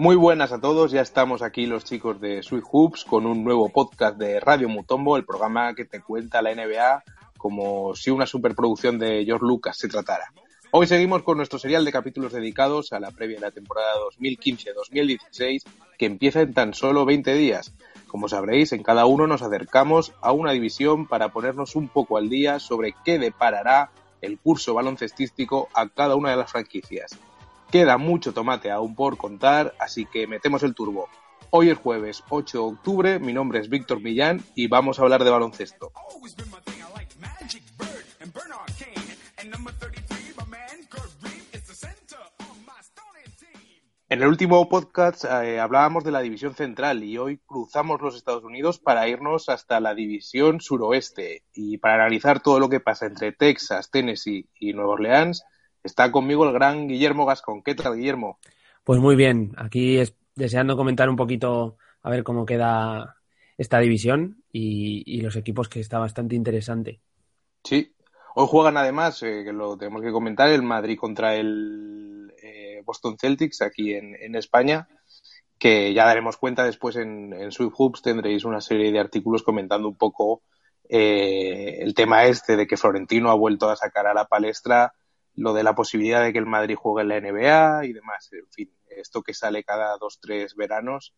Muy buenas a todos, ya estamos aquí los chicos de Sweet Hoops con un nuevo podcast de Radio Mutombo, el programa que te cuenta la NBA como si una superproducción de George Lucas se tratara. Hoy seguimos con nuestro serial de capítulos dedicados a la previa de la temporada 2015-2016 que empieza en tan solo 20 días. Como sabréis, en cada uno nos acercamos a una división para ponernos un poco al día sobre qué deparará el curso baloncestístico a cada una de las franquicias. Queda mucho tomate aún por contar, así que metemos el turbo. Hoy es jueves 8 de octubre, mi nombre es Víctor Millán y vamos a hablar de baloncesto. En el último podcast eh, hablábamos de la división central y hoy cruzamos los Estados Unidos para irnos hasta la división suroeste y para analizar todo lo que pasa entre Texas, Tennessee y Nueva Orleans está conmigo el gran Guillermo Gascón. ¿Qué tal, Guillermo? Pues muy bien, aquí es, deseando comentar un poquito a ver cómo queda esta división y, los equipos que está bastante interesante. Sí, hoy juegan además, eh, que lo tenemos que comentar, el Madrid contra el Boston Celtics aquí en, España, que ya daremos cuenta después en, en Sweet Hoops, tendréis una serie de artículos comentando un poco eh, el tema este de que Florentino ha vuelto a sacar a la palestra lo de la posibilidad de que el Madrid juegue en la NBA y demás. En fin, esto que sale cada dos, tres veranos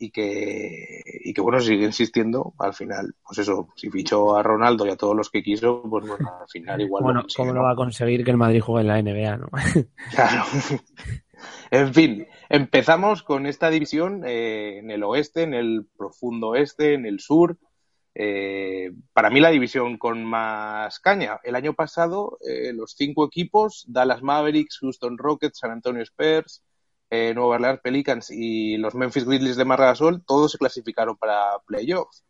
y que, y que bueno, sigue insistiendo, al final, pues eso, si fichó a Ronaldo y a todos los que quiso, pues bueno, al final igual. Bueno, ¿cómo no va a conseguir que el Madrid juegue en la NBA, no? claro. en fin, empezamos con esta división eh, en el oeste, en el profundo oeste, en el sur. Eh, para mí la división con más caña. El año pasado, eh, los cinco equipos, Dallas Mavericks, Houston Rockets, San Antonio Spurs, eh, Nueva Orleans Pelicans y los Memphis Grizzlies de Margasol, todos se clasificaron para playoffs.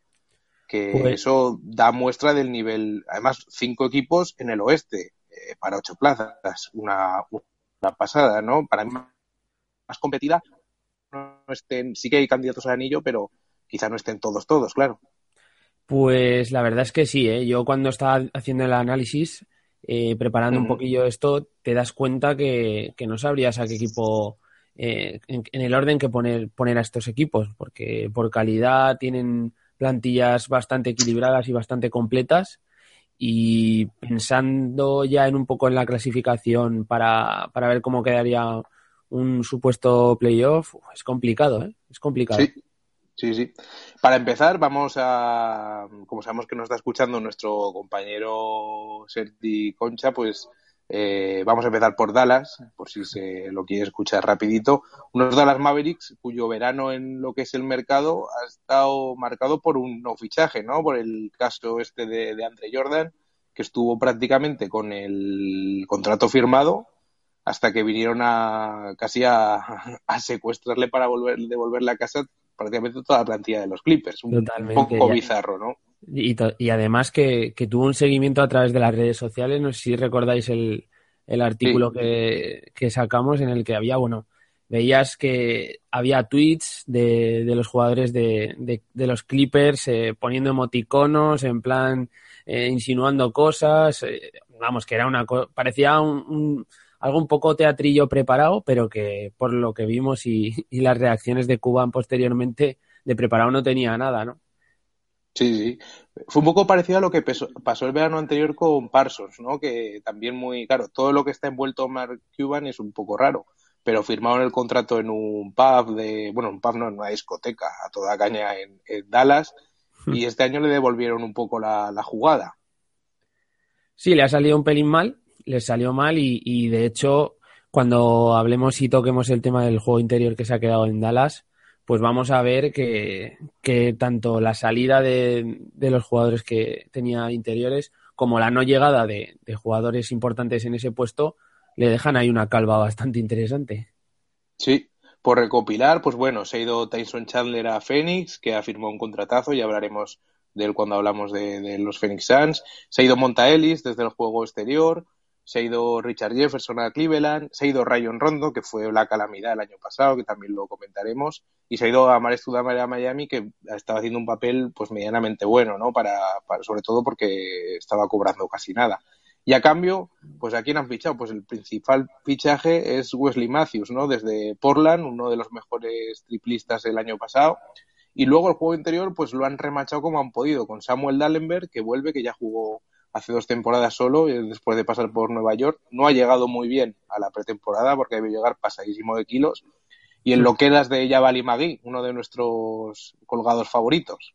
Que pues- eso da muestra del nivel. Además, cinco equipos en el oeste para ocho plazas. Una, una, pasada, ¿no? Para mí más competida. No estén, sí que hay candidatos al anillo, pero quizá no estén todos, todos, claro. Pues la verdad es que sí, ¿eh? yo cuando estaba haciendo el análisis, eh, preparando un poquillo esto, te das cuenta que, que no sabrías a qué equipo eh, en, el orden que poner, poner a estos equipos, porque por calidad tienen plantillas bastante equilibradas y bastante completas. Y pensando ya en un poco en la clasificación para, para ver cómo quedaría un supuesto playoff, es complicado, ¿eh? Es complicado. Sí, sí, sí. Para empezar, vamos a, como sabemos que nos está escuchando nuestro compañero Sergi Concha, pues eh, vamos a empezar por Dallas, por si se lo quiere escuchar rapidito. Unos Dallas Mavericks cuyo verano en lo que es el mercado ha estado marcado por un no fichaje, ¿no? Por el caso este de, Andre Jordan, que estuvo prácticamente con el contrato firmado hasta que vinieron a casi a, secuestrarle para volver, devolverle a casa prácticamente toda la plantilla de los Clippers. Un, poco bizarro, ¿no? Y, y además que, que, tuvo un seguimiento a través de las redes sociales. No sé si recordáis el, el artículo que, que, sacamos en el que había, bueno, veías que había tweets de, de los jugadores de, de, los Clippers eh, poniendo emoticonos, en plan eh, insinuando cosas. Eh, vamos, que era una parecía un, algo un poco teatrillo preparado, pero que por lo que vimos y, y las reacciones de Cuban posteriormente, de preparado no tenía nada, ¿no? Sí, sí. Fue un poco parecido a lo que pasó el verano anterior con Parsons, ¿no? Que también muy, claro, todo lo que está envuelto Mark Cuban es un poco raro, pero firmaron el contrato en un pub de, bueno, un pub no, en una discoteca a toda caña en, Dallas hmm. y este año le devolvieron un poco la, jugada. Sí, le ha salido un pelín mal, le salió mal y, de hecho cuando hablemos y toquemos el tema del juego interior que se ha quedado en Dallas, pues vamos a ver que, tanto la salida de, los jugadores que tenía interiores como la no llegada de, jugadores importantes en ese puesto le dejan ahí una calva bastante interesante. Sí, por recopilar, pues bueno, se ha ido Tyson Chandler a Phoenix, que ha firmado un contratazo, y hablaremos de él cuando hablamos de, de los Phoenix Suns. Se ha ido Monta Ellis desde el juego exterior se ha ido Richard Jefferson a Cleveland, se ha ido Ryan Rondo, que fue la calamidad el año pasado, que también lo comentaremos, y se ha ido a Mares a Miami, que estaba haciendo un papel pues medianamente bueno, ¿no? Para, sobre todo porque estaba cobrando casi nada. Y a cambio, pues ¿a quién han fichado? Pues el principal fichaje es Wesley Matthews, ¿no? Desde Portland, uno de los mejores triplistas del año pasado. Y luego el juego interior, pues lo han remachado como han podido, con Samuel Dallenberg, que vuelve, que ya jugó hace dos temporadas solo, después de pasar por Nueva York. No ha llegado muy bien a la pretemporada, porque debe llegar pasadísimo de kilos. Y en lo que das de Yavali Magui, uno de nuestros colgados favoritos.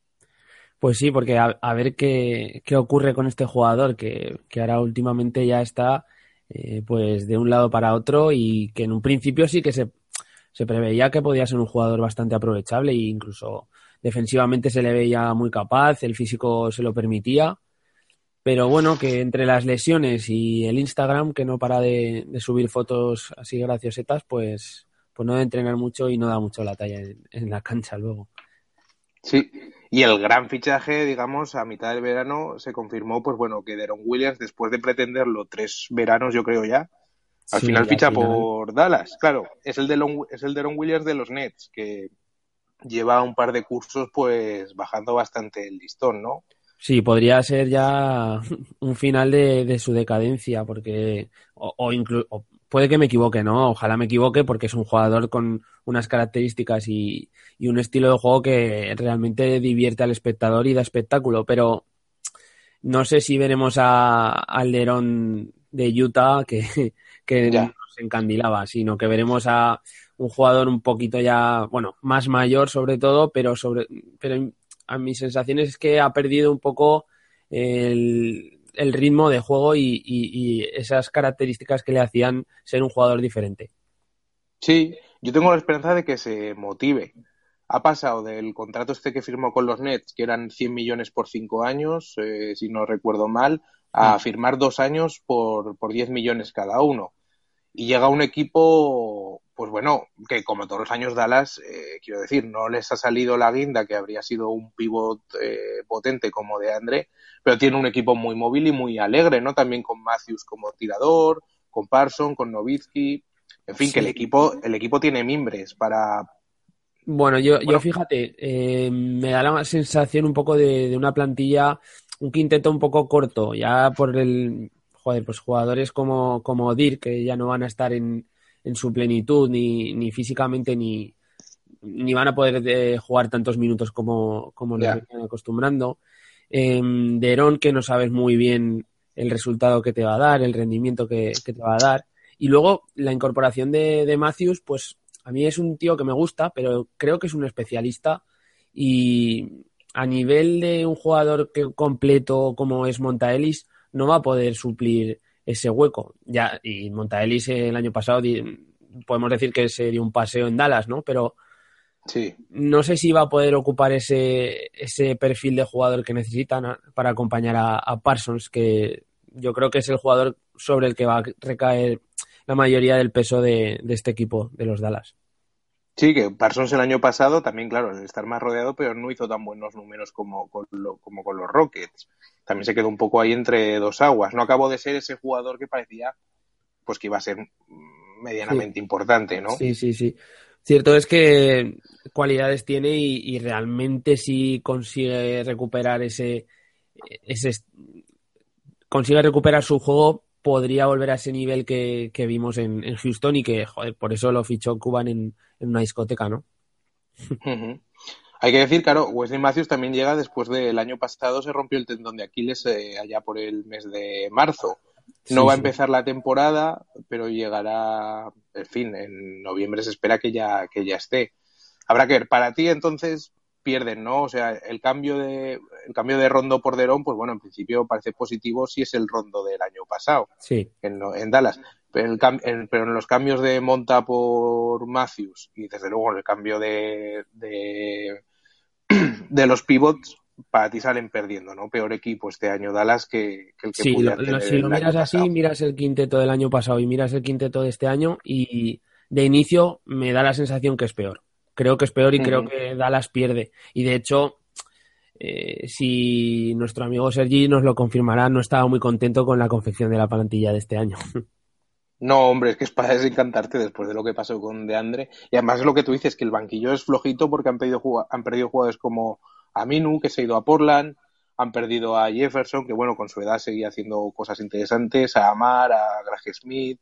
Pues sí, porque a, ver qué, qué, ocurre con este jugador que, que ahora últimamente ya está eh, pues de un lado para otro y que en un principio sí que se, se preveía que podía ser un jugador bastante aprovechable e incluso defensivamente se le veía muy capaz, el físico se lo permitía. Pero bueno, que entre las lesiones y el Instagram, que no para de, subir fotos así graciosetas, pues, pues no de entrenar mucho y no da mucho la talla en, en la cancha luego. Sí, y el gran fichaje, digamos, a mitad del verano se confirmó, pues bueno, que Deron Williams, después de pretenderlo tres veranos, yo creo ya, al final ficha por Dallas. Claro, es el, de es el Deron Williams de los Nets, que lleva un par de cursos, pues bajando bastante el listón, ¿no? Sí, podría ser ya un final de, su decadencia, porque, o, o, puede que me equivoque, ¿no? Ojalá me equivoque porque es un jugador con unas características y, un estilo de juego que realmente divierte al espectador y da espectáculo, pero no sé si veremos a, al Lerón de Utah que, que nos encandilaba, sino que veremos a un jugador un poquito ya, bueno, más mayor sobre todo, pero sobre, pero a mis sensaciones es que ha perdido un poco el, el ritmo de juego y, esas características que le hacían ser un jugador diferente. Sí, yo tengo la esperanza de que se motive. Ha pasado del contrato este que firmó con los Nets, que eran 100 millones por cinco años, eh, si no recuerdo mal, a mm. firmar dos años por, por 10 millones cada uno. Y llega un equipo pues bueno, que como todos los años Dallas, eh, quiero decir, no les ha salido la guinda que habría sido un pivot eh, potente como de André, pero tiene un equipo muy móvil y muy alegre, ¿no? También con Matthews como tirador, con Parson, con Novitsky, en fin, que el equipo, el equipo tiene mimbres para... Bueno, yo, yo fíjate, eh, me da la sensación un poco de, de una plantilla, un quinteto un poco corto, ya por el, joder, pues jugadores como, como Dirk, que ya no van a estar en, en su plenitud, ni, ni físicamente, ni, ni van a poder eh, jugar tantos minutos como, como nos están acostumbrando. Eh, Derón, que no sabes muy bien el resultado que te va a dar, el rendimiento que, te va a dar. Y luego la incorporación de, de, Matthews, pues a mí es un tío que me gusta, pero creo que es un especialista. Y a nivel de un jugador que, completo como es Montaelis, no va a poder suplir ese hueco. Ya, y Montaelis el año pasado podemos decir que se dio un paseo en Dallas, ¿no? Pero sí. no sé si va a poder ocupar ese, ese perfil de jugador que necesitan para acompañar a, Parsons, que yo creo que es el jugador sobre el que va a recaer la mayoría del peso de, de este equipo de los Dallas. Sí, que Parsons el año pasado también, claro, el estar más rodeado, pero no hizo tan buenos números como con, como con los Rockets. También se quedó un poco ahí entre dos aguas. No acabó de ser ese jugador que parecía pues que iba a ser medianamente importante, ¿no? Sí, sí, sí. Cierto es que cualidades tiene y, realmente si consigue recuperar ese, ese consigue recuperar su juego podría volver a ese nivel que, vimos en, Houston y que, joder, por eso lo fichó Cuban en, una discoteca, ¿no? Hay que decir, claro, Wesley Matthews también llega después del año pasado, se rompió el tendón de Aquiles eh, allá por el mes de marzo. No va a empezar la temporada, pero llegará, en fin, en noviembre se espera que ya, que ya esté. Habrá que ver, para ti entonces, pierden, ¿no? O sea, el cambio de el cambio de Rondo por Derón, pues bueno, en principio parece positivo si es el Rondo del año pasado sí. en, en Dallas. Pero, en, pero en los cambios de Monta por Matthews y desde luego en el cambio de, de, de los pivots, para ti salen perdiendo, ¿no? Peor equipo este año Dallas que, el que sí, si lo miras así, miras el quinteto del año pasado y miras el quinteto de este año y de inicio me da la sensación que es peor creo que es peor y creo que Dallas pierde. Y de hecho, eh, si nuestro amigo Sergi nos lo confirmará, no estaba muy contento con la confección de la plantilla de este año. No, hombre, es que es para desencantarte después de lo que pasó con DeAndre. Y además lo que tú dices, que el banquillo es flojito porque han, pedido, han perdido jugadores como Aminu, que se ha ido a Portland, han perdido a Jefferson, que bueno, con su edad seguía haciendo cosas interesantes, a Amar, a Greg Smith.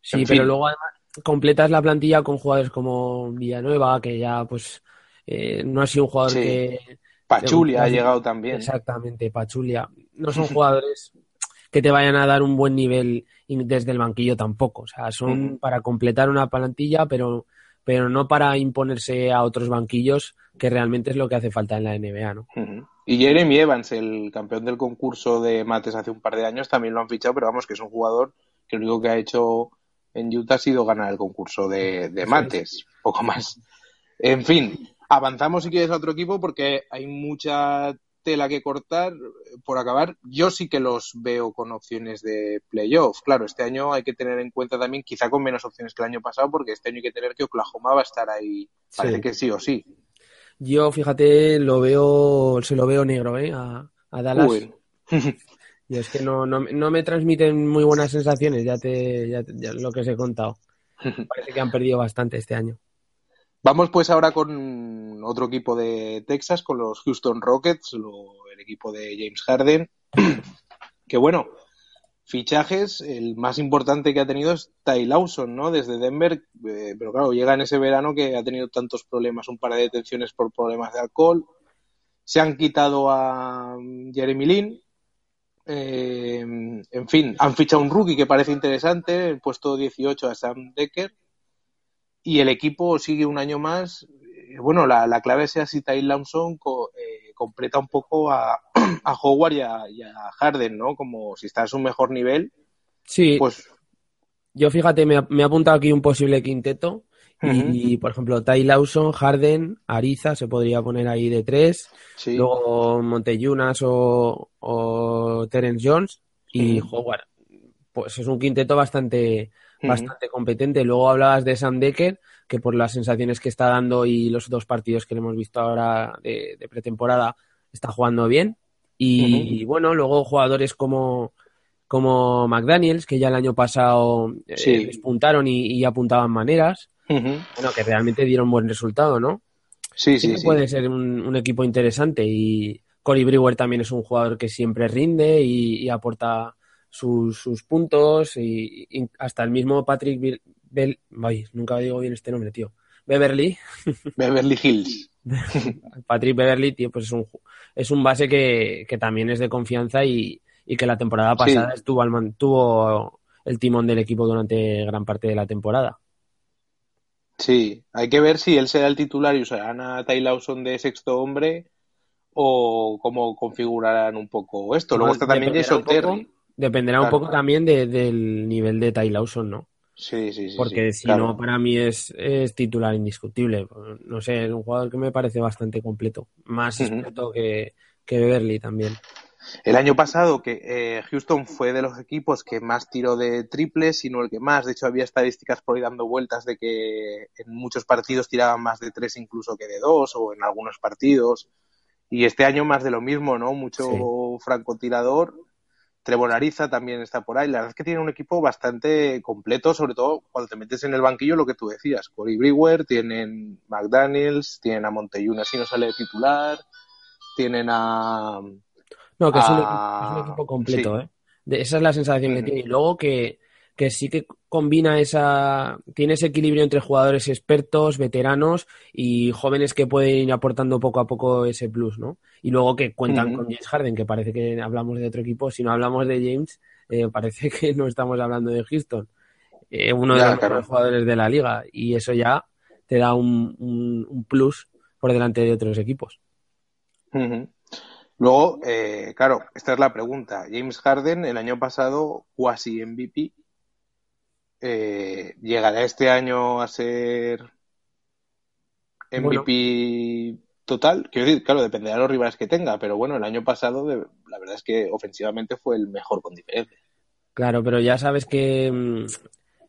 Sí, pero luego además completas la plantilla con jugadores como Villanueva, que ya pues eh, no ha sido un jugador que... Pachulia ha llegado también. Exactamente, Pachulia. No son jugadores que te vayan a dar un buen nivel desde el banquillo tampoco. O sea, son para completar una plantilla, pero, pero no para imponerse a otros banquillos, que realmente es lo que hace falta en la NBA, ¿no? Y Jeremy Evans, el campeón del concurso de mates hace un par de años, también lo han fichado, pero vamos, que es un jugador que lo único que ha hecho en Utah ha sido ganar el concurso de, de mates, poco más. En fin, avanzamos si quieres a otro equipo porque hay mucha tela que cortar. Por acabar, yo sí que los veo con opciones de playoff. Claro, este año hay que tener en cuenta también, quizá con menos opciones que el año pasado, porque este año hay que tener que Oklahoma va a estar ahí. Parece que sí o sí. Yo, fíjate, lo veo, se lo veo negro, ¿eh? A, Dallas. y es que no, no, no, me transmiten muy buenas sensaciones, ya te, ya, lo que os he contado. Parece que han perdido bastante este año. Vamos pues ahora con otro equipo de Texas, con los Houston Rockets, el equipo de James Harden, que bueno, fichajes, el más importante que ha tenido es Ty Lawson, ¿no? Desde Denver, eh, pero claro, llega en ese verano que ha tenido tantos problemas, un par de detenciones por problemas de alcohol, se han quitado a Jeremy Lin, eh, en fin, han fichado un rookie que parece interesante, el puesto 18 a Sam Decker, y el equipo sigue un año más. Eh, bueno, la, la clave sea si Ty Lawson eh, completa un poco a, a Howard y a, Harden, ¿no? Como si está en su mejor nivel. Sí. Pues. Yo fíjate, me, me he apuntado aquí un posible quinteto. Y, por ejemplo, Ty Lawson, Harden, Ariza se podría poner ahí de tres. Luego Monteyunas o, o Terence Jones y Howard. Pues es un quinteto bastante, bastante competente. Luego hablabas de Sam Decker, que por las sensaciones que está dando y los dos partidos que le hemos visto ahora de, pretemporada, está jugando bien. Y, bueno, luego jugadores como, como McDaniels, que ya el año pasado eh, despuntaron y, apuntaban maneras, bueno, que realmente dieron buen resultado, ¿no? Sí, sí, sí. Puede ser un, equipo interesante y Cory Brewer también es un jugador que siempre rinde y aporta sus, sus puntos y, hasta el mismo Patrick Bell, nunca digo bien este nombre, tío. Beverly. Beverly Hills. Patrick Beverly, tío, pues es un, es un base que, que también es de confianza y, y que la temporada pasada estuvo, al, tuvo el timón del equipo durante gran parte de la temporada. Sí, hay que ver si él será el titular y usarán a Ty Lawson de sexto hombre o cómo configurarán un poco esto. Luego está también Jason Terry. Dependerá un poco también del nivel de Ty Lawson, ¿no? Sí, sí, sí. Porque si no, para mí es, titular indiscutible. No sé, es un jugador que me parece bastante completo. Más experto que, que Beverly también. El año pasado que eh, Houston fue de los equipos que más tiró de triples, sino el que más. De hecho, había estadísticas por ahí dando vueltas de que en muchos partidos tiraban más de tres incluso que de dos, o en algunos partidos. Y este año más de lo mismo, ¿no? Mucho francotirador Trevor Ariza también está por ahí. La verdad es que tiene un equipo bastante completo, sobre todo cuando te metes en el banquillo, lo que tú decías. Corey Brewer, tienen McDaniels, tienen a Monteyuna si no sale de titular, tienen a... No, que es, un, equipo completo, ¿eh? esa es la sensación que tiene. Y luego que, que sí que combina esa, tiene ese equilibrio entre jugadores expertos, veteranos y jóvenes que pueden ir aportando poco a poco ese plus, ¿no? Y luego que cuentan con James Harden, que parece que hablamos de otro equipo, si no hablamos de James, eh, parece que no estamos hablando de Houston, eh, uno de los mejores jugadores de la liga, y eso ya te da un, un, plus por delante de otros equipos. Luego, eh, claro, esta es la pregunta. James Harden el año pasado cuasi MVP eh, ¿llegará este año a ser MVP total? Quiero decir, claro, dependerá de los rivales que tenga, pero bueno, el año pasado la verdad es que ofensivamente fue el mejor con diferencia. Claro, pero ya sabes que mm,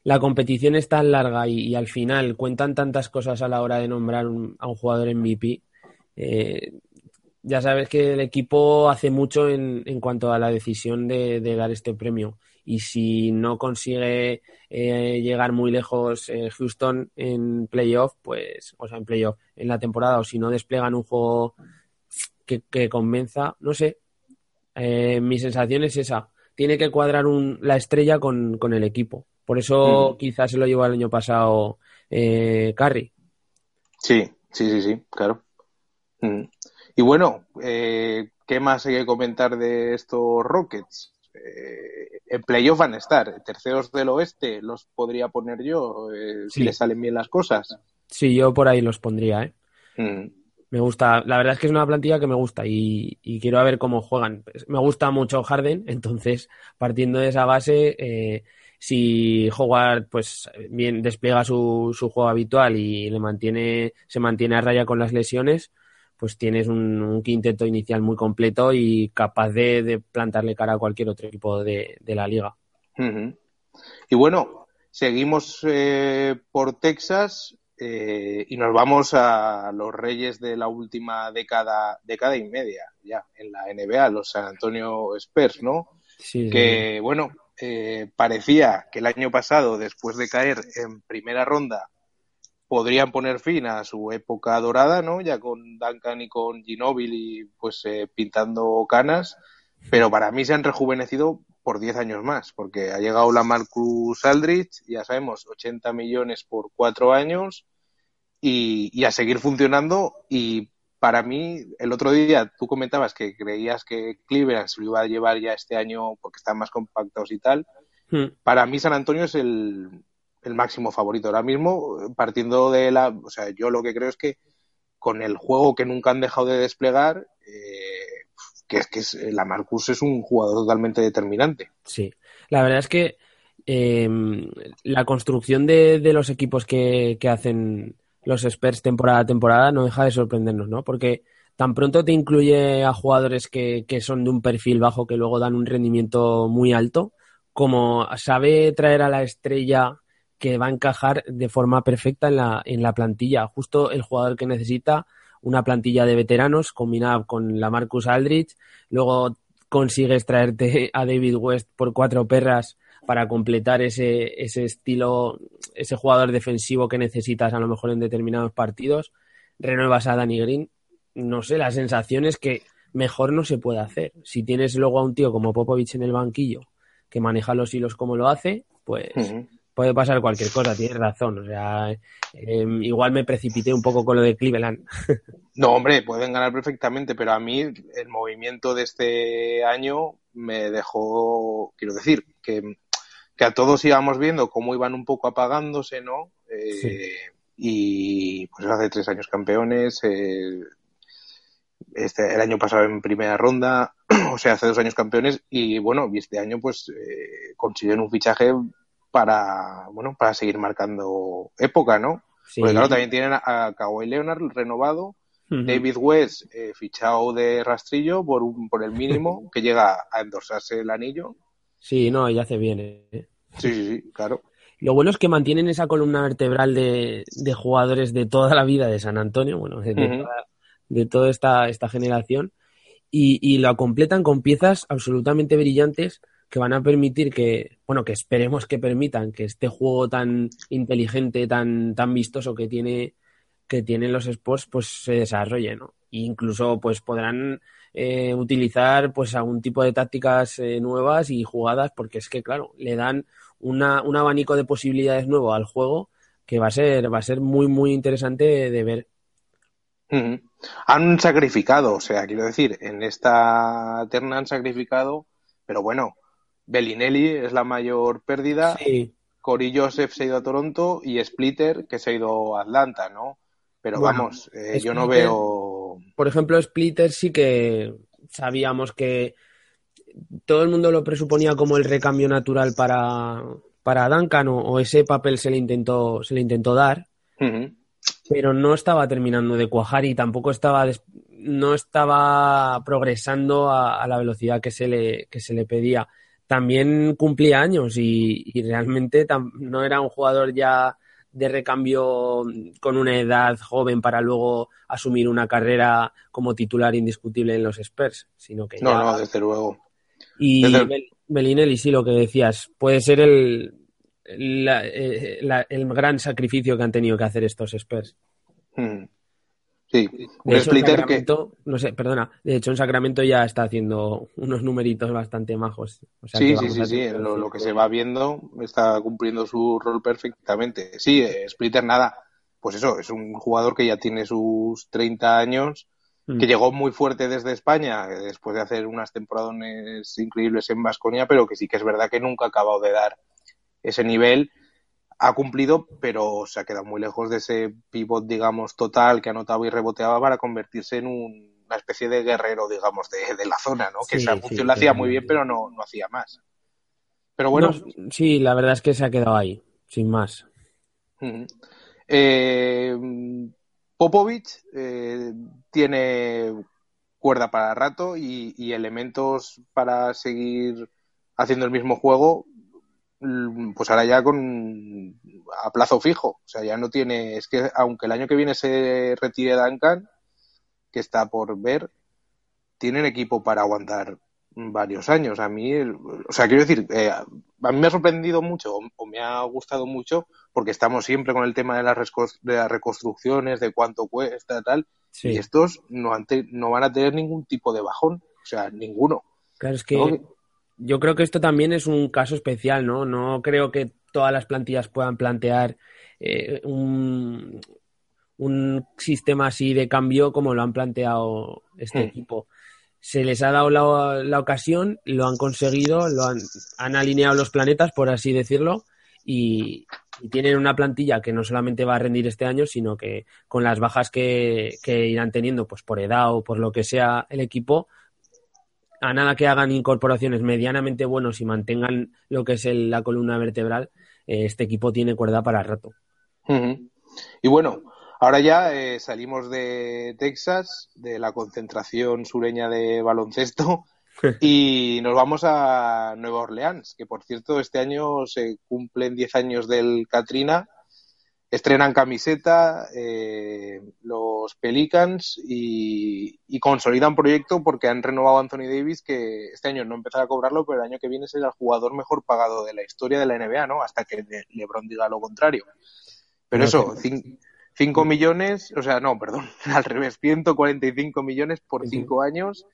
la competición es tan larga y, al final cuentan tantas cosas a la hora de nombrar a un jugador MVP. Eh, ya sabes que el equipo hace mucho en, en cuanto a la decisión de, dar este premio y si no consigue eh, llegar muy lejos eh, Houston en playoff, pues, o sea, en playoff, en la temporada, o si no desplegan un juego que, convenza, no sé, Eh, mi sensación es esa. Tiene que cuadrar un, la estrella con, con, el equipo. Por eso quizás se lo llevó el año pasado eh, Carry. Sí, sí, sí, sí, claro. Mm. Y bueno, eh, ¿qué más hay que comentar de estos Rockets? Eh, en playoff van a estar. Terceros del oeste los podría poner yo eh, si le salen bien las cosas. Sí, yo por ahí los pondría, ¿eh? Mm. Me gusta, la verdad es que es una plantilla que me gusta y, quiero ver cómo juegan. Me gusta mucho Harden, entonces partiendo de esa base, eh, si Howard pues bien despliega su, su, juego habitual y le mantiene, se mantiene a raya con las lesiones, pues tienes un, quinteto inicial muy completo y capaz de, plantarle cara a cualquier otro equipo de, la liga. Y bueno, seguimos eh, por Texas eh, y nos vamos a los reyes de la última década, década y media ya en la NBA, los San Antonio Spurs, ¿no? Sí, que bueno, eh, parecía que el año pasado, después de caer en primera ronda, podrían poner fin a su época dorada, ¿no? Ya con Duncan y con Ginobili, pues eh, pintando canas, pero para mí se han rejuvenecido por 10 años más, porque ha llegado la Marcus Aldrich, ya sabemos, 80 millones por cuatro años y, a seguir funcionando. Y para mí, el otro día tú comentabas que creías que Cleveland se lo iba a llevar ya este año porque están más compactos y tal. Hmm. Para mí, San Antonio es el, el máximo favorito ahora mismo, partiendo de la. O sea, yo lo que creo es que con el juego que nunca han dejado de desplegar, eh, que es que es, la Marcus es un jugador totalmente determinante. Sí, la verdad es que eh, la construcción de, de los equipos que, que, hacen los Spurs temporada a temporada no deja de sorprendernos, ¿no? Porque tan pronto te incluye a jugadores que, que son de un perfil bajo que luego dan un rendimiento muy alto, como sabe traer a la estrella que va a encajar de forma perfecta en la, en la plantilla, justo el jugador que necesita una plantilla de veteranos combinada con la Marcus Aldrich, luego consigues traerte a David West por cuatro perras para completar ese, ese estilo, ese jugador defensivo que necesitas a lo mejor en determinados partidos, renuevas a Danny Green, no sé, la sensación es que mejor no se puede hacer. Si tienes luego a un tío como Popovich en el banquillo que maneja los hilos como lo hace, pues puede pasar cualquier cosa, tienes razón. O sea, em, igual me precipité un poco con lo de Cleveland. no, hombre, pueden ganar perfectamente, pero a mí el movimiento de este año me dejó, quiero decir, que, que a todos íbamos viendo cómo iban un poco apagándose, ¿no? Eh, y pues hace tres años campeones, eh, este, el año pasado en primera ronda, o sea, hace dos años campeones, y bueno, y este año pues eh, consiguieron un fichaje para, bueno, para seguir marcando época, ¿no? Porque claro, también tienen a Kawhi Leonard renovado, David West eh, fichado de rastrillo por, un, por el mínimo, que llega a endosarse el anillo. Sí, no, y hace bien. ¿eh? Sí, sí, sí, claro. Lo bueno es que mantienen esa columna vertebral de, de jugadores de toda la vida de San Antonio, bueno, de, toda, de toda esta, esta generación, y, y lo completan con piezas absolutamente brillantes que van a permitir que, bueno, que esperemos que permitan que este juego tan inteligente, tan, tan vistoso que tiene que tienen los sports, pues se desarrolle, ¿no? E incluso pues podrán eh, utilizar pues algún tipo de tácticas eh, nuevas y jugadas, porque es que claro, le dan una, un abanico de posibilidades nuevo al juego que va a ser, va a ser muy, muy interesante de ver. Han sacrificado, o sea, quiero decir, en esta terna han sacrificado, pero bueno, Bellinelli es la mayor pérdida. Sí. Joseph se ha ido a Toronto y Splitter que se ha ido a Atlanta, ¿no? Pero vamos, eh, yo no veo. Por ejemplo, Splitter sí que sabíamos que todo el mundo lo presuponía como el recambio natural para, para Duncan o, ese papel se le intentó, se le intentó dar, pero no estaba terminando de cuajar y tampoco estaba no estaba progresando a, a, la velocidad que se le, que se le pedía también cumplía años y, realmente no era un jugador ya de recambio con una edad joven para luego asumir una carrera como titular indiscutible en los Spurs, sino que no, no, desde luego. Y Belinelli, sí, lo que decías, puede ser el, el gran sacrificio que han tenido que hacer estos Spurs. Hmm. Sí, un splitter que... No sé, perdona, de hecho en Sacramento ya está haciendo unos numeritos bastante majos. sí, sí, sí, sí, lo, que se va viendo está cumpliendo su rol perfectamente. Sí, eh, Splitter nada, pues eso, es un jugador que ya tiene sus 30 años, mm. que llegó muy fuerte desde España, eh, después de hacer unas temporadas increíbles en Vasconia, pero que sí que es verdad que nunca ha acabado de dar ese nivel ha cumplido, pero se ha quedado muy lejos de ese pivot, digamos, total que anotaba y reboteaba para convertirse en una especie de guerrero, digamos, de, la zona, ¿no? que esa función la hacía muy bien, pero no, no hacía más. Pero bueno. sí, la verdad es que se ha quedado ahí, sin más. Eh, Popovich eh, tiene cuerda para rato y elementos para seguir haciendo el mismo juego pues ahora ya con a plazo fijo. O sea, ya no tiene. Es que aunque el año que viene se retire Duncan, que está por ver, tienen equipo para aguantar varios años. A mí, o sea, quiero decir, eh, a mí me ha sorprendido mucho o, me ha gustado mucho porque estamos siempre con el tema de las, de las reconstrucciones, de cuánto cuesta, tal. Y estos no, no van a tener ningún tipo de bajón, o sea, ninguno. Claro, es que yo creo que esto también es un caso especial, ¿no? No creo que todas las plantillas puedan plantear eh, un, sistema así de cambio como lo han planteado este hmm. equipo. Se les ha dado la, ocasión, lo han conseguido, lo han, alineado los planetas, por así decirlo, y, tienen una plantilla que no solamente va a rendir este año, sino que con las bajas que, que irán teniendo, pues por edad o por lo que sea el equipo, a nada que hagan incorporaciones medianamente buenos y mantengan lo que es la columna vertebral, eh, este equipo tiene cuerda para rato. Y bueno, ahora ya eh, salimos de Texas, de la concentración sureña de baloncesto, y nos vamos a Nueva Orleans, que por cierto este año se cumplen 10 años del Katrina estrenan camiseta eh, los Pelicans y, consolidan proyecto porque han renovado a Anthony Davis que este año no empezará a cobrarlo pero el año que viene será el jugador mejor pagado de la historia de la NBA no hasta que LeBron diga lo contrario. Pero eso 5 millones o sea no perdón al revés 145 millones por 5 años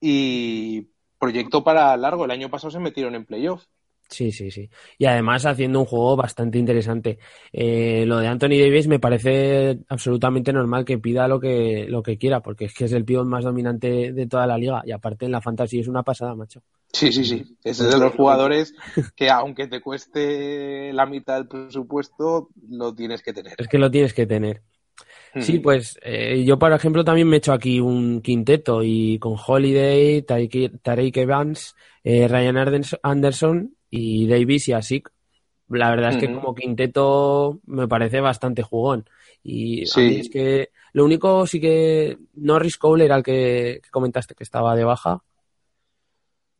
y proyecto para largo. El año pasado se metieron en playoff Sí, sí, sí. Y además haciendo un juego bastante interesante. Eh, lo de Anthony Davis me parece absolutamente normal que pida lo que, lo que quiera, porque es que es el pivot más dominante de toda la liga. Y aparte en la fantasy es una pasada, macho. Sí, sí, sí. Es de los jugadores que aunque te cueste la mitad del presupuesto, lo tienes que tener. Es que lo tienes que tener. Sí, pues eh, yo, por ejemplo, también me he hecho aquí un quinteto y con Holiday, Tariq Evans, eh, Ryan Anderson y Davis y Asik. La verdad es que como quinteto me parece bastante jugón. Y es que lo único sí que Norris Cole era el que, comentaste que estaba de baja.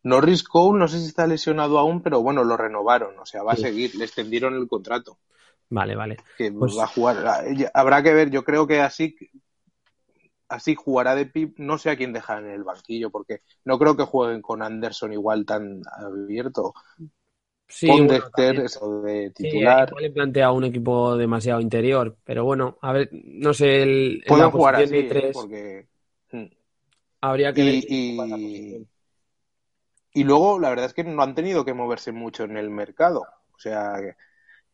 Norris Cole no sé si está lesionado aún, pero bueno, lo renovaron, o sea, va a seguir, le extendieron el contrato. Vale, vale. Que pues va a jugar. Habrá que ver, yo creo que así así jugará de pip, no sé a quién dejar en el banquillo, porque no creo que jueguen con Anderson igual tan abierto. Sí, eso de titular. Sí, le plantea un equipo demasiado interior, pero bueno, a ver, no sé, el, pueden jugar así, de tres, porque hmm. habría que y, y, luego la verdad es que no han tenido que moverse mucho en el mercado, o sea,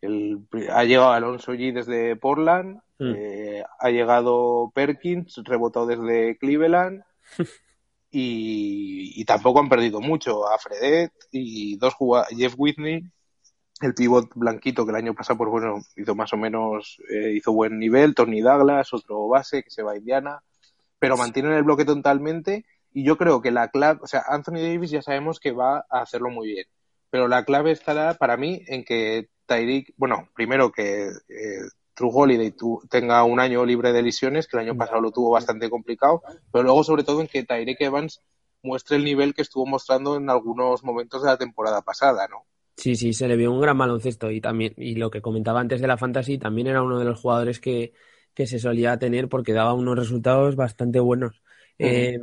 el, ha llegado Alonso G desde Portland, hmm. eh, ha llegado Perkins, rebotado desde Cleveland. y, tampoco han perdido mucho. A Fredet y dos Jeff Whitney, el pivot blanquito que el año pasado, pues bueno, hizo más o menos, eh, hizo buen nivel, Tony Douglas, otro base que se va a Indiana, pero mantienen el bloque totalmente y yo creo que la clave, o sea, Anthony Davis ya sabemos que va a hacerlo muy bien, pero la clave estará para mí en que Tyreek, bueno, primero que eh, True Holiday tenga un año libre de lesiones, que el año pasado lo tuvo bastante complicado, pero luego sobre todo en que Tyrek Evans muestre el nivel que estuvo mostrando en algunos momentos de la temporada pasada, ¿no? Sí, sí, se le vio un gran baloncesto y también, y lo que comentaba antes de la fantasy, también era uno de los jugadores que, se solía tener porque daba unos resultados bastante buenos. Eh,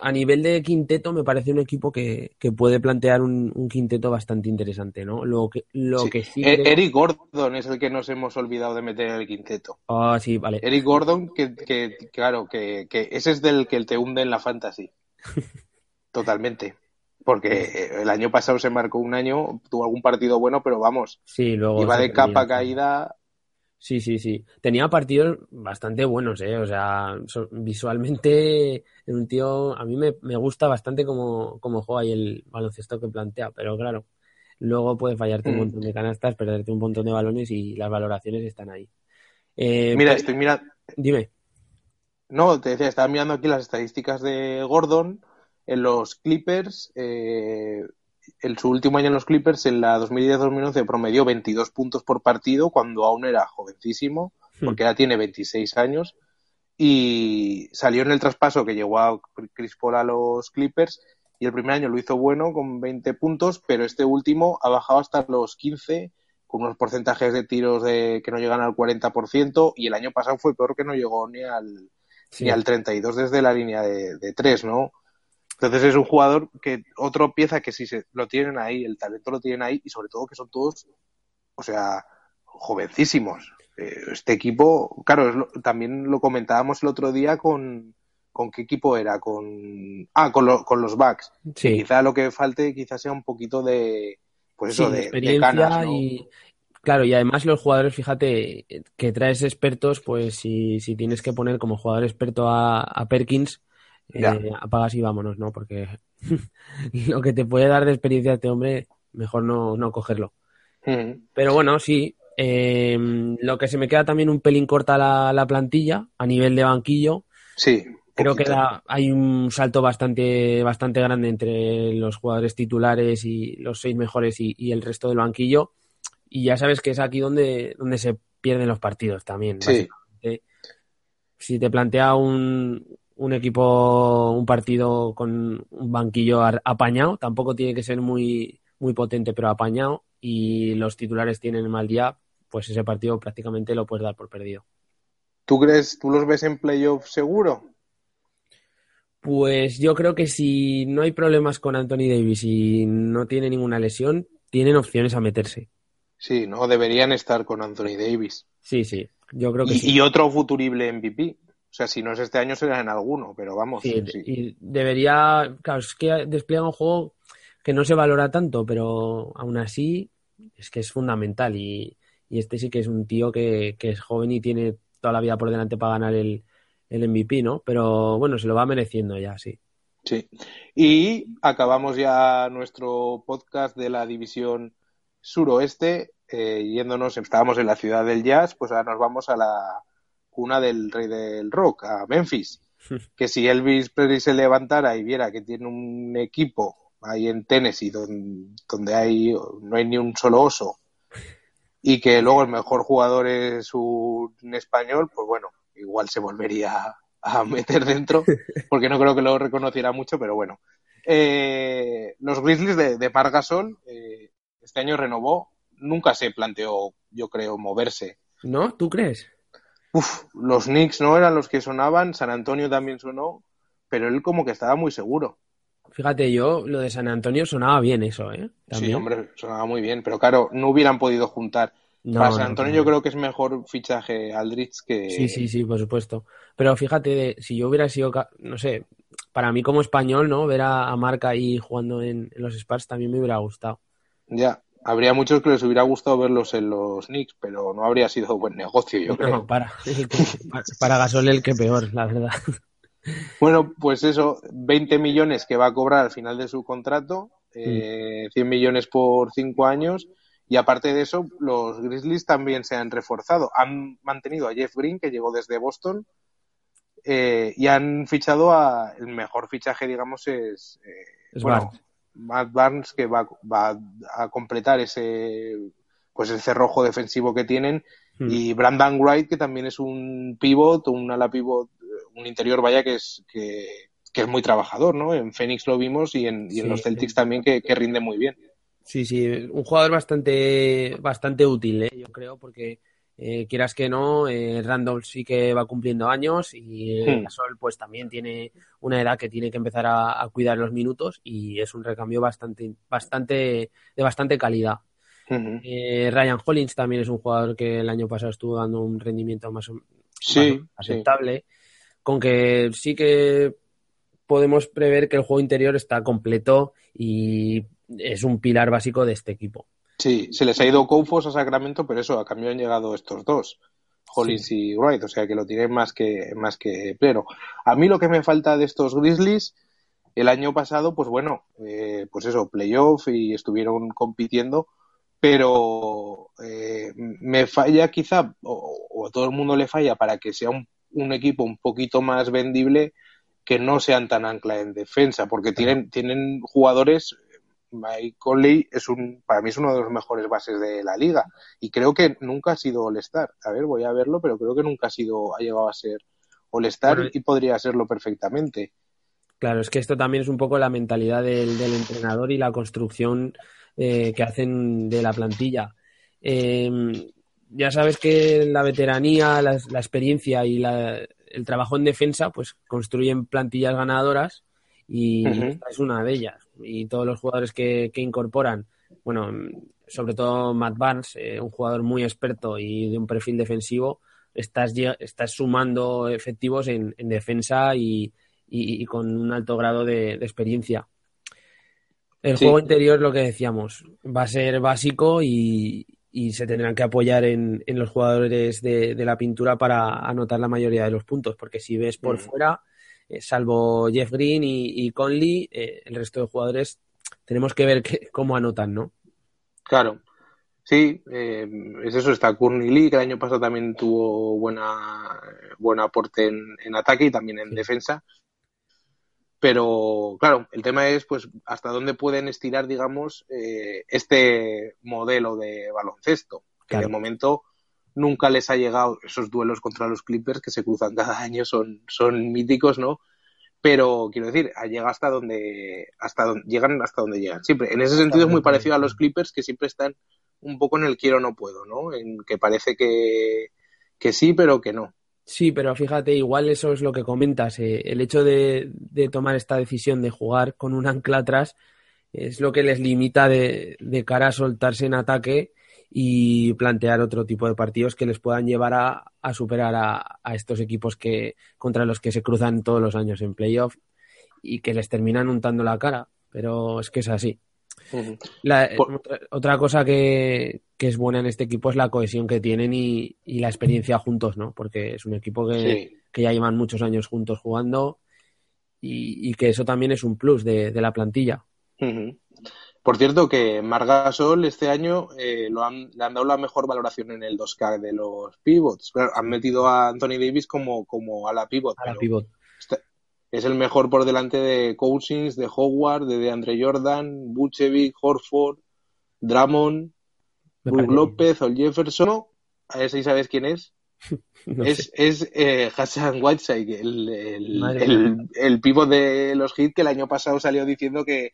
a nivel de quinteto me parece un equipo que, que puede plantear un, un, quinteto bastante interesante, ¿no? Lo que, lo sí. que sí E- Eric Gordon es el que nos hemos olvidado de meter en el quinteto. Ah, sí, vale. Eric Gordon, que, que claro, que, que ese es del que te hunde en la fantasy. Totalmente. Porque el año pasado se marcó un año, tuvo algún partido bueno, pero vamos, Sí, luego iba de capa caída. Sí, sí, sí. Tenía partidos bastante buenos, ¿eh? O sea, visualmente es un tío, a mí me, me gusta bastante cómo, cómo juega y el baloncesto que plantea, pero claro, luego puede fallarte un Mm. montón de canastas, perderte un montón de balones y las valoraciones están ahí. Eh, Mira, pero- estoy mirando, Dime. no, te decía, estaba mirando aquí las estadísticas de Gordon en los Clippers. Eh, en su último año en los Clippers, en la 2010-2011, promedió 22 puntos por partido cuando aún era jovencísimo, porque ya tiene 26 años. Y salió en el traspaso que llegó a Chris Paul a los Clippers. Y el primer año lo hizo bueno con 20 puntos, pero este último ha bajado hasta los 15 con unos porcentajes de tiros de, que no llegan al 40%. Y el año pasado fue peor que no llegó ni al, Sí. ni al 32 desde la línea de, de 3, ¿no? Entonces es un jugador que, otro pieza que si se, lo tienen ahí, el talento lo tienen ahí y sobre todo que son todos, o sea, jovencísimos. Eh, este equipo, claro, es lo- también lo comentábamos el otro día con, con qué equipo era, con, ah, con, lo- con los Bucks. Sí. Quizá lo que falte quizás sea un poquito de, pues Sí, eso, de de, canas, ¿no? y claro, y además los jugadores, fíjate, que traes expertos, pues si, si tienes que poner como jugador experto a, a Perkins, eh, apagas y vámonos, ¿no? Porque lo que te puede dar de experiencia este hombre, mejor no, no cogerlo. Mm. Pero bueno, sí. eh, lo que se me queda también un pelín corta la, la plantilla a nivel de banquillo. Sí. Creo que da- hay un salto bastante, bastante grande entre los jugadores titulares y los seis mejores y, y el resto del banquillo. Y ya sabes que es aquí donde, donde se pierden los partidos también. Sí. Si te plantea un, un equipo, un partido con un banquillo apañado, tampoco tiene que ser muy, muy potente, pero apañado, y los titulares tienen mal día, pues ese partido prácticamente lo puedes dar por perdido. ¿Tú crees, tú los ves en playoff seguro? Pues yo creo que si no hay problemas con Anthony Davis y no tiene ninguna lesión, tienen opciones a meterse. Sí, no, deberían estar con Anthony Davis. Sí, sí, yo creo que Y, sí. y otro futurible MVP. O sea, si no es este año, será en alguno, pero vamos. Sí, sí. y debería, claro, es que despliega un juego que no se valora tanto, pero aún así es que es fundamental y, y este sí que es un tío que, que es joven y tiene toda la vida por delante para ganar el, el MVP, ¿no? Pero bueno, se lo va mereciendo ya, sí. Sí. Y acabamos ya nuestro podcast de la división suroeste, eh, yéndonos, estábamos en la ciudad del jazz, pues ahora nos vamos a la cuna del rey del rock, a Memphis. Que si Elvis Presley se levantara y viera que tiene un equipo ahí en Tennessee donde, donde hay, no hay ni un solo oso y que luego el mejor jugador es un español, pues bueno, igual se volvería a meter dentro, porque no creo que lo reconociera mucho, pero bueno. Eh, los Grizzlies de, de Marc Gasol eh, este año renovó, nunca se planteó, yo creo, moverse. ¿No? ¿Tú crees? Uf, los Knicks no eran los que sonaban, San Antonio también sonó, pero él como que estaba muy seguro. Fíjate, yo lo de San Antonio sonaba bien eso, ¿eh? Sí, hombre, sonaba muy bien, pero claro, no hubieran podido juntar. No, Para San Antonio no. yo creo que es mejor fichaje Aldrich que... Sí, sí, sí, por supuesto. Pero fíjate, de- si yo hubiera sido, no sé, para mí como español, ¿no? Ver a, a Marc ahí jugando en, en los Spurs también me hubiera gustado. Ya, habría muchos que les hubiera gustado verlos en los Knicks, pero no habría sido buen negocio, yo creo. No, para, para, Gasol el que peor, la verdad. Bueno, pues eso, 20 millones que va a cobrar al final de su contrato, eh, 100 millones por 5 años, y aparte de eso, los Grizzlies también se han reforzado. Han mantenido a Jeff Green, que llegó desde Boston, eh, y han fichado a, el mejor fichaje, digamos, es, eh, Es bueno. Matt Barnes, que va, va a completar ese, pues el cerrojo defensivo que tienen, Hmm. y Brandon Wright, que también es un pivot, un ala pivot, un interior, vaya, que es, que, que es muy trabajador, ¿no? En Phoenix lo vimos y en, y en Sí, los Celtics sí. también, que, que rinde muy bien. Sí, sí, un jugador bastante, bastante útil, ¿eh? yo creo, porque eh, quieras que no, eh, Randall sí que va cumpliendo años y hmm. Gasol pues también tiene una edad que tiene que empezar a, cuidar los minutos y es un recambio bastante, bastante, de bastante calidad. Eh, Ryan Hollins también es un jugador que el año pasado estuvo dando un rendimiento más, aceptable, con que sí que podemos prever que el juego interior está completo y es un pilar básico de este equipo. Sí, se les ha ido Koufos a Sacramento, pero eso, a cambio han llegado estos dos, Hollins y Wright, o sea que lo tienen más que, más que pleno. A mí lo que me falta de estos Grizzlies, el año pasado, pues bueno, eh, pues eso, playoff y estuvieron compitiendo, pero eh, me falla quizá, o, a todo el mundo le falla para que sea un, un equipo un poquito más vendible, que no sean tan ancla en defensa, porque tienen, tienen jugadores Mike Conley es un, para mí es uno de los mejores bases de la liga y creo que nunca ha sido All-Star. A ver, voy a verlo, pero creo que nunca ha sido, ha llegado a ser All-Star y podría serlo perfectamente. Claro, es que esto también es un poco la mentalidad del, entrenador y la construcción eh, que hacen de la plantilla. Em, ya sabes que la veteranía, la, experiencia y el trabajo en defensa, pues construyen plantillas ganadoras y esta es una de ellas. Y todos los jugadores que, incorporan, bueno, sobre todo Matt Barnes, eh, un jugador muy experto y de un perfil defensivo, estás, estás sumando efectivos en, defensa y, con un alto grado de, experiencia. El juego interior, lo que decíamos, va a ser básico y, se tendrán que apoyar en, los jugadores de, la pintura para anotar la mayoría de los puntos, porque si ves por fuera, eh, salvo Jeff Green y, Conley, eh, el resto de jugadores tenemos que ver cómo anotan, ¿no? Claro. Sí, eh, es eso, está Courtney Lee, que el año pasado también tuvo buena, buen aporte en, ataque y también en defensa. Pero, claro, el tema es, pues, hasta dónde pueden estirar, digamos, este modelo de baloncesto, que de momento nunca les ha llegado esos duelos contra los Clippers que se cruzan cada año, son, son míticos, ¿no? Pero quiero decir, llega hasta donde, hasta donde llegan hasta donde llegan. Siempre. En ese sentido es muy parecido a los Clippers que siempre están un poco en el quiero no puedo, ¿no? En que parece que, que sí, pero que no. Sí, pero fíjate, igual eso es lo que comentas. Eh, el hecho de, de, tomar esta decisión de jugar con un ancla atrás es lo que les limita de, de cara a soltarse en ataque y plantear otro tipo de partidos que les puedan llevar a, superar a, estos equipos que contra los que se cruzan todos los años en playoff y que les terminan untando la cara. Pero es que es así. otra, cosa que, es buena en este equipo es la cohesión que tienen y, la experiencia juntos, ¿no? Porque es un equipo que, ya llevan muchos años juntos jugando y, que eso también es un plus de, la plantilla. Por cierto, que Margasol este año eh, lo han, le han dado la mejor valoración en el 2K de los pivots. han metido a Anthony Davis como, como a la pivot. es el mejor por delante de Cousins, de Howard, de DeAndre Jordan, Buchevic, Horford, Drummond, Brook López o Jefferson. A ver si sabes quién es. es es eh, Hassan Whiteside, el, el, el pivot de los Heat que el año pasado salió diciendo que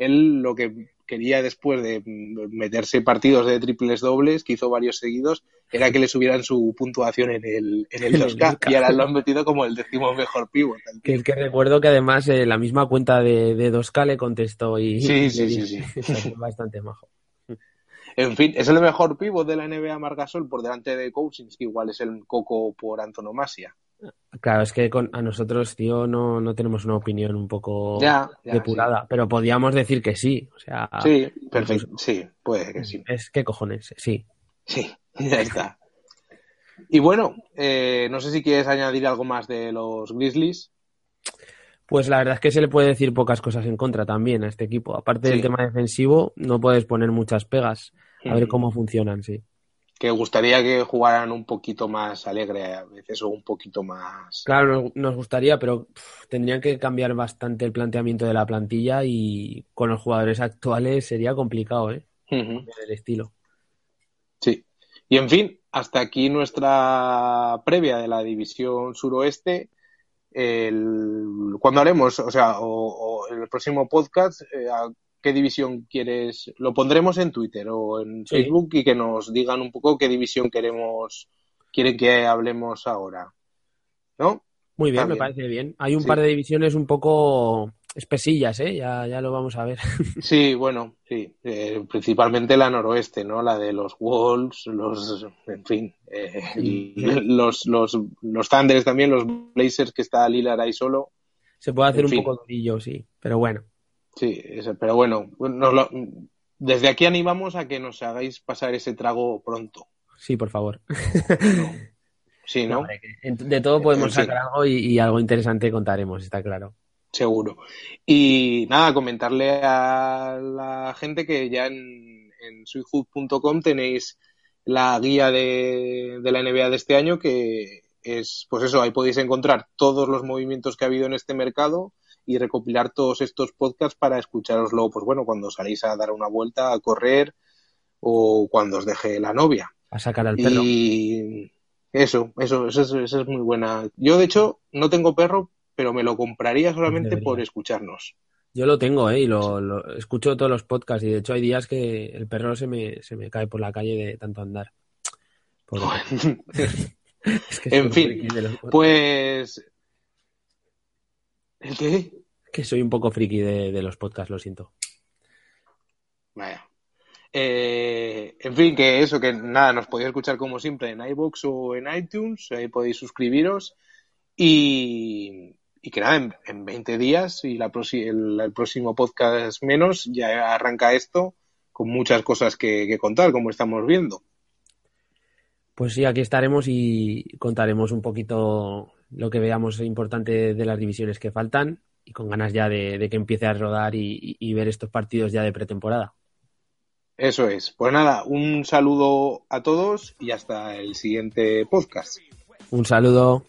él lo que quería después de meterse partidos de triples dobles, que hizo varios seguidos, era que le subieran su puntuación en el, en el 2K y ahora lo han metido como el décimo mejor pivot. Que es que recuerdo que además eh, la misma cuenta de, de 2K le contestó y, sí, sí, sí, sí. bastante majo. En fin, es el mejor pivot de la NBA Margasol por delante de Cousins, que igual es el coco por antonomasia. Claro, es que con, a nosotros, tío, no, no tenemos una opinión un poco depurada, pero podíamos decir que sí. O sea, sí, perfecto. sí, puede que sí. Es que cojones, sí. Sí, ya está. Y bueno, eh, no sé si quieres añadir algo más de los Grizzlies. Pues la verdad es que se le puede decir pocas cosas en contra también a este equipo. Aparte del tema defensivo, no puedes poner muchas pegas. A ver cómo funcionan, sí que gustaría que jugaran un poquito más alegre a veces o un poquito más. Claro, nos gustaría, pero tendrían que cambiar bastante el planteamiento de la plantilla y con los jugadores actuales sería complicado, ¿eh? El estilo. Sí. Y en fin, hasta aquí nuestra previa de la división suroeste. El, cuando haremos, o sea, o, en el próximo podcast, eh, qué división quieres. Lo pondremos en Twitter o en Facebook y que nos digan un poco qué división queremos, quieren que hablemos ahora. ¿No? Muy bien, me parece bien. Hay un par de divisiones un poco espesillas, ¿eh? Ya, ya lo vamos a ver. Sí, bueno, sí. Eh, principalmente la noroeste, ¿no? La de los Wolves, los, en fin, eh, los, los, los Thunders también, los Blazers que está Lillard ahí solo. Se puede hacer un poco durillo, sí, pero bueno. Sí, pero bueno, desde aquí animamos a que nos hagáis pasar ese trago pronto. Sí, por favor. Sí, ¿no? de todo podemos sacar algo y, algo interesante contaremos, está claro. Seguro. Y nada, comentarle a la gente que ya en, en tenéis la guía de, de, la NBA de este año que es, pues eso, ahí podéis encontrar todos los movimientos que ha habido en este mercado y recopilar todos estos podcasts para escucharoslo, pues bueno, cuando saléis a dar una vuelta, a correr o cuando os deje la novia. A sacar al perro. Y eso, eso, eso, es muy buena. Yo, de hecho, no tengo perro, pero me lo compraría solamente por escucharnos. Yo lo tengo, ¿eh? Y lo, escucho todos los podcasts. Y de hecho, hay días que el perro se me, se me cae por la calle de tanto andar. en fin, pues. ¿El qué? Que soy un poco friki de, de los podcasts, lo siento. Vaya. Eh, en fin, que eso, que nada, nos podéis escuchar como siempre en iBox o en iTunes, ahí podéis suscribiros y, que nada, en, 20 días y la el, próximo podcast menos ya arranca esto con muchas cosas que, contar, como estamos viendo. Pues sí, aquí estaremos y contaremos un poquito lo que veamos importante de las divisiones que faltan y con ganas ya de, que empiece a rodar y ver estos partidos ya de pretemporada. Eso es. Pues nada, un saludo a todos y hasta el siguiente podcast. Un saludo.